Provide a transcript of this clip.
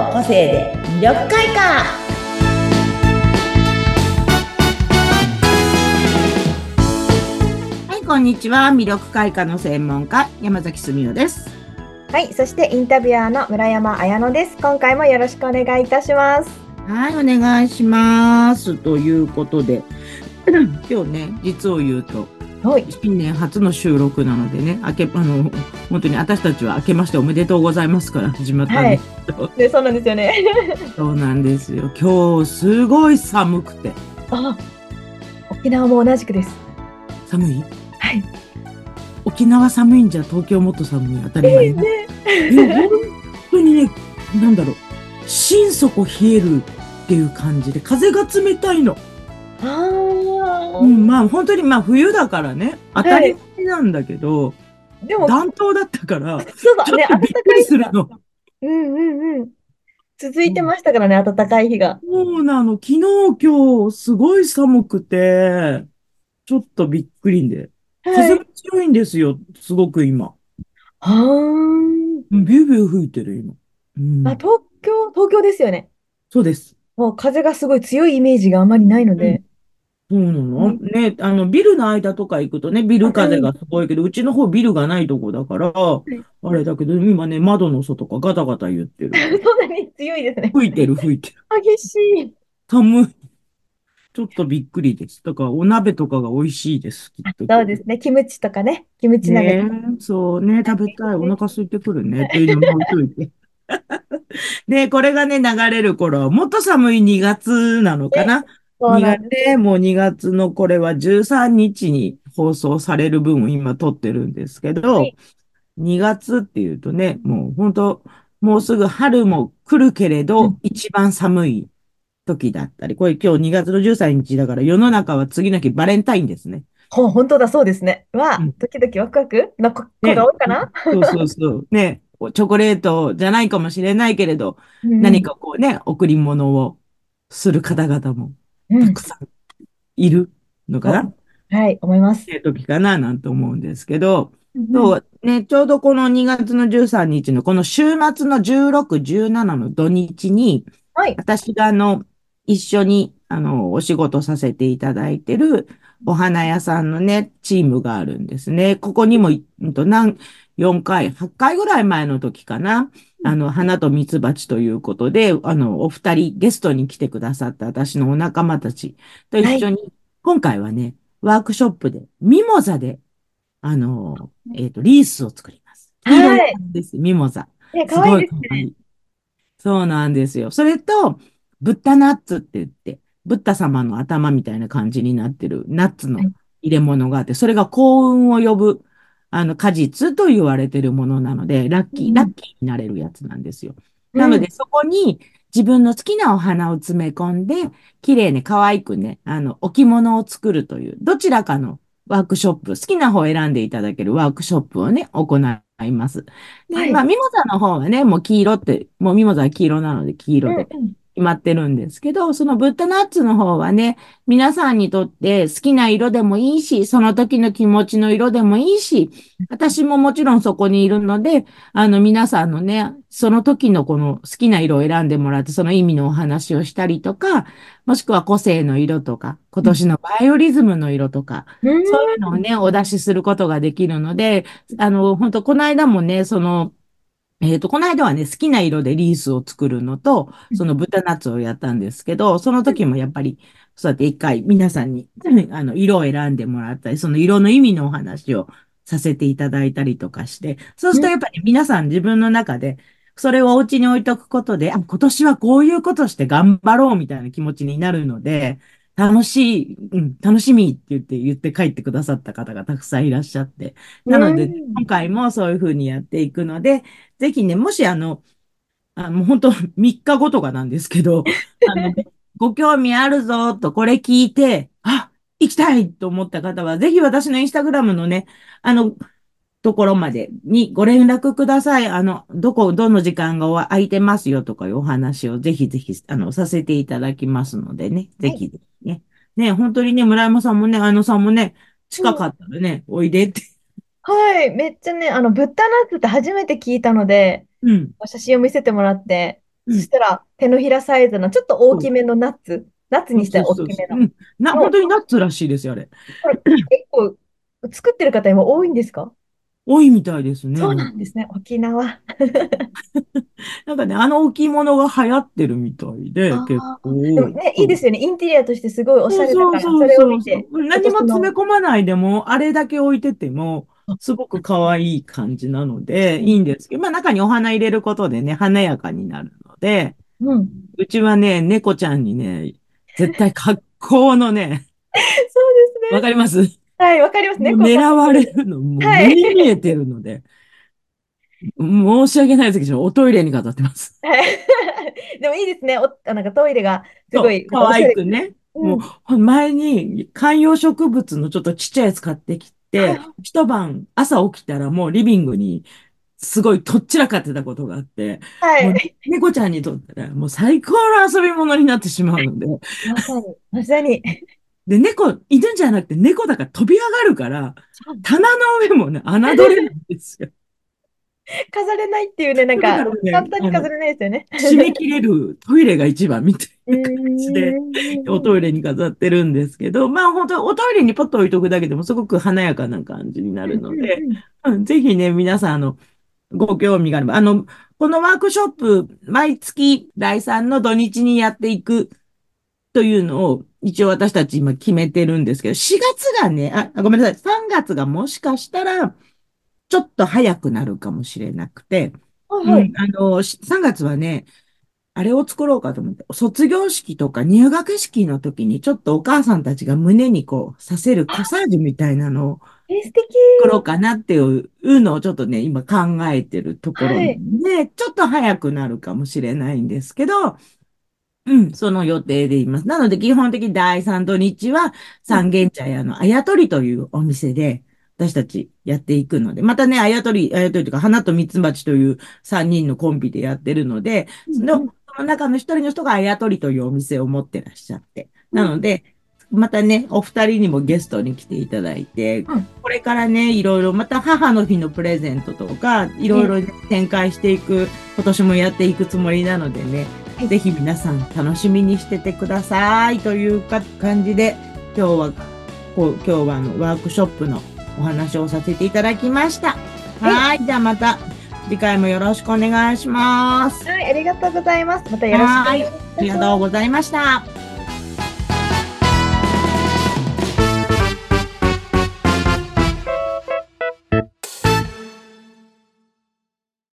の個性で魅力開花はいこんにちは魅力開花の専門家山崎すみおですはい、そしてインタビュアーの村山彩乃です。今回もよろしくお願いいたします。はいお願いしますということで 今日ね実を言うとはい、新年初の収録なのでね、明け、あの、本当に私たちは明けましておめでとうございますから始まったんですけど、で、そうなんですよね。そうなんですよ。今日すごい寒くて。あ、沖縄も同じくです。寒い？はい。沖縄寒いんじゃ東京もっと寒い当たり前ね。いや、本当にね、なんだろう、心底冷えるっていう感じで、風が冷たいの。ああ、うん、まあ本当にまあ冬だからね、当たり前なんだけど、でも、暖冬だったから、そうだね、ちょっとびっく暖かい日が。りするの。うんうんうん。続いてましたからね、暖かい日が。そうなの。昨日、今日、すごい寒くて、ちょっとびっくりで。はい。風が強いんですよ、すごく今。はービュービュー吹いてる、今。うんん。あ、東京、東京ですよね。そうです。もう風がすごい強いイメージがあまりないので。そうなの、うんね、あの、ビルの間とか行くとね、ビル風がすごいけど、うちの方ビルがないとこだから、いあれだけど、今ね、窓の外がガタガタ言ってる。そんなに強いですね。吹いてる、吹いてる。激しい。寒い。ちょっとびっくりです。だから、お鍋とかが美味しいです、きっと。そうですね。キムチとかね。キムチ鍋。ねえ、そうね、食べたい。お腹空いてくるね。っていうのも置いといて。で、これがね、流れる頃は、もっと寒い2月なのかなそう2なんです。月ね、もう2月のこれは13日に放送される分を今撮ってるんですけど、はい2月っていうとね、もう本当もうすぐ春も来るけれうどん、一番寒い時だったり、これ今日2月の13日だから世の中は次の日バレンタインですね。ほん、本当だ、そうですね。わうん、ドキドキワクワクな子が多いかな？そうそうそう。ね、チョコレートじゃないかもしれないけれど、何かこうね、贈り物をする方々もうん、うんたくさんいるのかな、はい、思いますっ。ていう時かななんて思うんですけど、うんそうね、ちょうどこの2月の13日のこの週末の16、17の土日に、はい。私があの、一緒にあの、お仕事させていただいてるお花屋さんのね、チームがあるんですね。ここにも、うんと何、4回、8回ぐらい前の時かな。あの、花と蜜蜂ということで、あの、お二人ゲストに来てくださった私のお仲間たちと一緒に、今回はね、ワークショップで、ミモザで、あの、えっと、リースを作ります。はいミモザ。ね、すごい可愛いですね。い。そうなんですよ。それと、ブッダナッツって言って、ブッダ様の頭みたいな感じになってるナッツのはい入れ物があって、それが幸運を呼ぶ、あの、果実と言われてるものなので、ラッキー、うん。ラッキーになれるやつなんですよ。なので、そこに自分の好きなお花を詰め込んで、綺麗に可愛くね、あの、置物を作るという、どちらかのワークショップ、好きな方を選んでいただけるワークショップをね、行います。で、はい。まあ、ミモザの方はね、もう黄色って、もうミモザは黄色なので黄色で。うんうん決まってるんですけど、そのブッダナッツの方はね、皆さんにとって好きな色でもいいし、その時の気持ちの色でもいいし、私ももちろんそこにいるので、あの皆さんのね、その時のこの好きな色を選んでもらって、その意味のお話をしたりとか、もしくは個性の色とか、今年のバイオリズムの色とか、うん。そういうのをね、お出しすることができるので、あの、本当この間もね、その、えっと、この間はね、好きな色でリースを作るのと、その豚ナッツをやったんですけど、その時もやっぱり、そうやって一回皆さんに、あの、色を選んでもらったり、その色の意味のお話をさせていただいたりとかして、そうするとやっぱり皆さん自分の中で、それをお家に置いとくことで、あ、今年はこういうことして頑張ろうみたいな気持ちになるので、楽しい、うん、楽しみって言って、言って帰ってくださった方がたくさんいらっしゃって。なので、うん今回もそういうふうにやっていくので、ぜひね、もしあの、あもう本当3日後とかなんですけど、あの、ご興味あるぞとこれ聞いて、あ、行きたいと思った方は、ぜひ私のインスタグラムのね、あの、ところまでにご連絡ください。あの、どこ、どの時間が空いてますよとかいうお話をぜひぜひ、あの、させていただきますのでね。ぜひ、ね。ね、本当にね、村山さんもね、あのさんもね、近かったらね、おいでって。はい、めっちゃね、あの、ブッダナッツって初めて聞いたので、うん。写真を見せてもらって、うんそしたら手のひらサイズのちょっと大きめのナッツ、ナッツにしては大きめの。な、の本当にナッツらしいですよ、あれ結構作ってる方今多いんですか？多いみたいですね。そうなんですね。沖縄。なんかね、あの置物が流行ってるみたいで、結構。ね、いいですよね。インテリアとしてすごいおしゃれだから、それを見て。何も詰め込まないでも、あれだけ置いてても、すごく可愛い感じなので、いいんですけど、まあ中にお花入れることでね、華やかになるので、うん。うちはね、猫ちゃんにね、絶対格好のね、そうですね。わかります？はい、わかりますね。狙われるの、もうはい目に見えてるので、申し訳ないですけど、おトイレに飾ってます。はい。でもいいですね。お、あなんかトイレがすごい、可愛くね。うんもう、前に観葉植物のちょっとちっちゃいやつ買ってきてはい、一晩朝起きたらもうリビングにすごいとっちらかってたことがあって、はい。猫ちゃんにとったらもう最高の遊び物になってしまうので、まさに、まさに。で、猫、犬じゃなくて猫だから飛び上がるから、棚の上もね、侮れないんですよ。飾れないっていうね、なんか、ね簡単に飾れないですよね。締め切れるトイレが一番みたいなう感じで、おトイレに飾ってるんですけど、まあ本当おトイレにポッと置いとくだけでもすごく華やかな感じになるので、うんぜひね、皆さん、あの、ご興味があれば、あの、このワークショップ、毎月第3の土日にやっていくというのを、一応私たち今決めてるんですけど、4月がね、あ、ごめんなさい、3月がもしかしたら、ちょっと早くなるかもしれなくて、はいはい。うん、あの、し3月はね、あれを作ろうかと思って、卒業式とか入学式の時にちょっとお母さんたちが胸にこう、させるコサージュみたいなのを。作ろうかなっていうのをちょっとね、今考えてるところはい。で、ちょっと早くなるかもしれないんですけど、うん、その予定でいます。なので、基本的に第3土日は三軒茶屋のあやとりというお店で、私たちやっていくので、またね、あやとり、あやとりというか、花と蜜蜂という3人のコンビでやってるので、そのその中の一人の人があやとりというお店を持ってらっしゃって。なので、またね、お二人にもゲストに来ていただいて、うん。これからね、いろいろ、また母の日のプレゼントとか、いろいろね展開していく、今年もやっていくつもりなのでね、はいぜひ皆さん楽しみにしててくださいというか感じで、今日は、こう今日はあのワークショップのお話をさせていただきました。はい、じゃあまた次回もよろしくお願いします。はい、ありがとうございます。またよろしくお願いします。ありがとうございました。